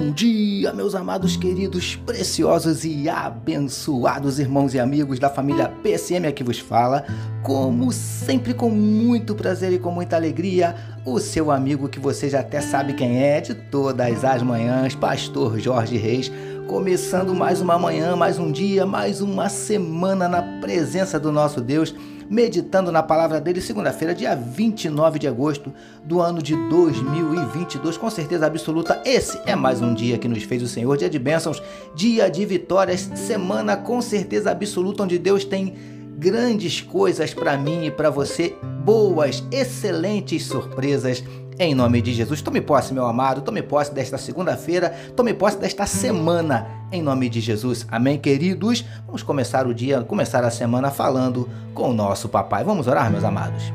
Bom dia, meus amados, queridos, preciosos e abençoados irmãos e amigos da família PSM aqui vos fala. Como sempre, com muito prazer e com muita alegria, o seu amigo que você já até sabe quem é de todas as manhãs, Pastor Jorge Reis, começando mais uma manhã, mais um dia, mais uma semana na presença do nosso Deus meditando na palavra dele, segunda-feira, dia 29 de agosto do ano de 2022. Com certeza absoluta, esse é mais um dia que nos fez o Senhor, dia de bênçãos, dia de vitórias, semana com certeza absoluta, onde Deus tem grandes coisas para mim e para você, boas, excelentes surpresas em nome de Jesus. Tome posse, meu amado, tome posse desta segunda-feira, tome posse desta semana, em nome de Jesus. Amém, queridos? Vamos começar o dia, começar a semana falando com o nosso papai. Vamos orar, meus amados?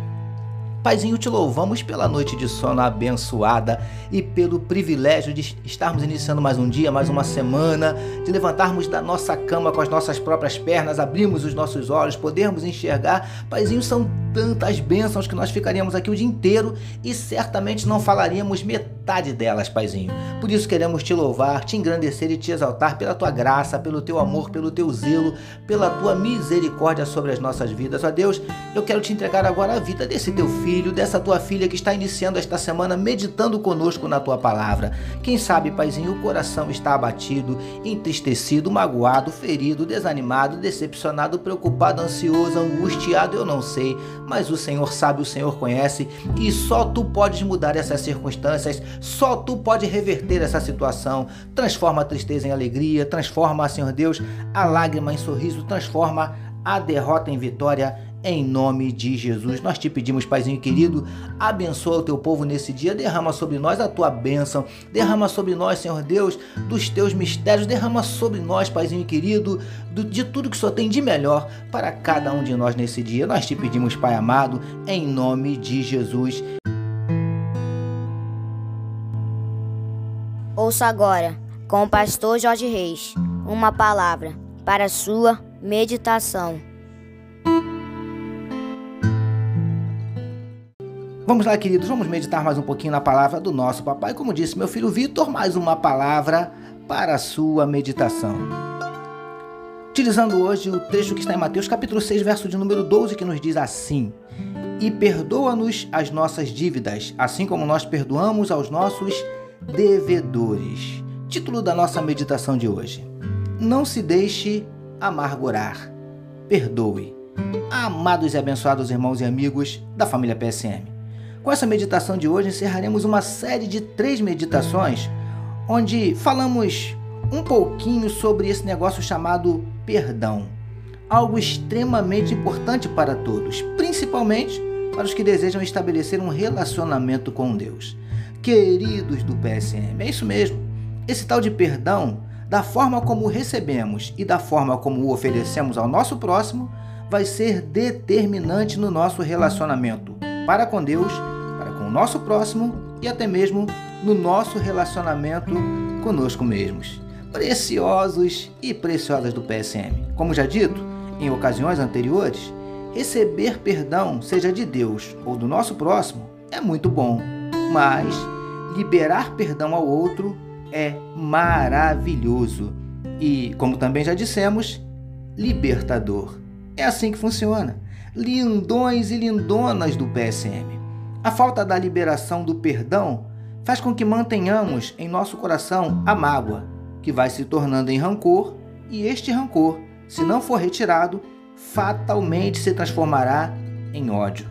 Paizinho, te louvamos pela noite de sono abençoada e pelo privilégio de estarmos iniciando mais um dia, mais uma semana, de levantarmos da nossa cama com as nossas próprias pernas, abrirmos os nossos olhos, podermos enxergar. Paizinho, são tantas bênçãos que nós ficaríamos aqui o dia inteiro e certamente não falaríamos metade delas, Paizinho. Por isso queremos te louvar, te engrandecer e te exaltar pela tua graça, pelo teu amor, pelo teu zelo, pela tua misericórdia sobre as nossas vidas. Ó Deus, eu quero te entregar agora a vida desse teu filho dessa tua filha que está iniciando esta semana meditando conosco na tua palavra. Quem sabe, Paizinho, o coração está abatido, entristecido, magoado, ferido, desanimado, decepcionado, preocupado, ansioso, angustiado, eu não sei, mas o Senhor sabe, o Senhor conhece e só tu podes mudar essas circunstâncias, só tu pode reverter essa situação. Transforma a tristeza em alegria, transforma, Senhor Deus, a lágrima em sorriso, transforma a derrota em vitória em nome de Jesus. Nós te pedimos, Paizinho querido, abençoa o teu povo nesse dia, derrama sobre nós a tua bênção, derrama sobre nós, Senhor Deus, dos teus mistérios, derrama sobre nós, Paizinho querido, de tudo que só tem de melhor para cada um de nós nesse dia. Nós te pedimos, Pai amado, em nome de Jesus. Ouça agora, com o pastor Jorge Reis, uma palavra para sua meditação. Vamos lá, queridos, vamos meditar mais um pouquinho na palavra do nosso papai. Como disse meu filho Vitor, mais uma palavra para a sua meditação. Utilizando hoje o texto que está em Mateus capítulo 6, verso de número 12, que nos diz assim: E perdoa-nos as nossas dívidas, assim como nós perdoamos aos nossos devedores. Título da nossa meditação de hoje: Não se deixe amargurar. Perdoe. Amados e abençoados irmãos e amigos da família PSM. Com essa meditação de hoje, encerraremos uma série de três meditações onde falamos um pouquinho sobre esse negócio chamado perdão. Algo extremamente importante para todos, principalmente para os que desejam estabelecer um relacionamento com Deus. Queridos do PSM, é isso mesmo. Esse tal de perdão, da forma como recebemos e da forma como o oferecemos ao nosso próximo, vai ser determinante no nosso relacionamento para com Deus nosso próximo e até mesmo no nosso relacionamento conosco mesmos. Preciosos e preciosas do PSM. Como já dito em ocasiões anteriores, receber perdão, seja de Deus ou do nosso próximo, é muito bom, mas liberar perdão ao outro é maravilhoso e, como também já dissemos, libertador. É assim que funciona. Lindões e lindonas do PSM. A falta da liberação do perdão faz com que mantenhamos em nosso coração a mágoa, que vai se tornando em rancor, e este rancor, se não for retirado, fatalmente se transformará em ódio.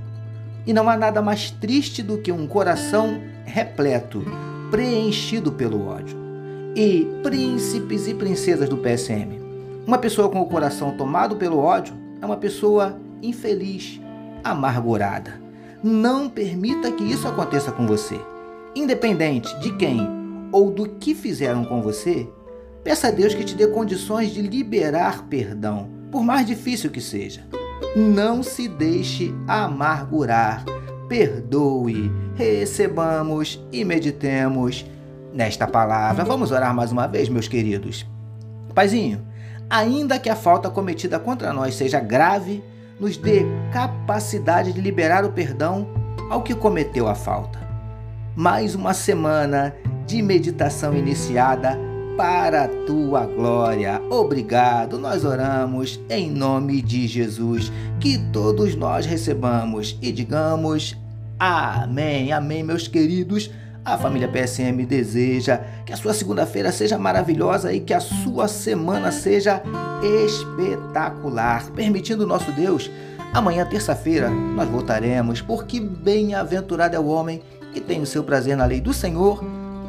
E não há nada mais triste do que um coração repleto, preenchido pelo ódio. E príncipes e princesas do PSM, uma pessoa com o coração tomado pelo ódio é uma pessoa infeliz, amargurada. Não permita que isso aconteça com você. Independente de quem ou do que fizeram com você, peça a Deus que te dê condições de liberar perdão, por mais difícil que seja. Não se deixe amargurar. Perdoe, recebamos e meditemos nesta palavra. Vamos orar mais uma vez, meus queridos. Paizinho, ainda que a falta cometida contra nós seja grave, nos dê capacidade de liberar o perdão ao que cometeu a falta. Mais uma semana de meditação iniciada para a tua glória. Obrigado, nós oramos em nome de Jesus, que todos nós recebamos e digamos amém. Amém, meus queridos. A família PSM deseja que a sua segunda-feira seja maravilhosa e que a sua semana seja espetacular. Permitindo nosso Deus, amanhã, terça-feira, nós voltaremos, porque bem-aventurado é o homem que tem o seu prazer na lei do Senhor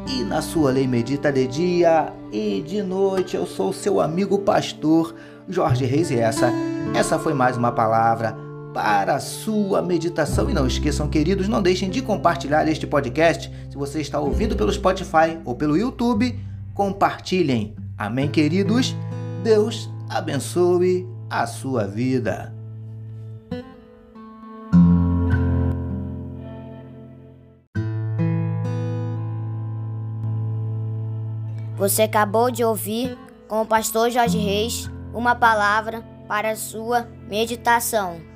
e na sua lei medita de dia e de noite. Eu sou seu amigo pastor Jorge Reis e essa, essa foi mais uma palavra para a sua meditação. E não esqueçam, queridos, não deixem de compartilhar este podcast. Se você está ouvindo pelo Spotify ou pelo YouTube, compartilhem. Amém, queridos? Deus abençoe a sua vida. Você acabou de ouvir com o pastor Jorge Reis uma palavra para a sua meditação.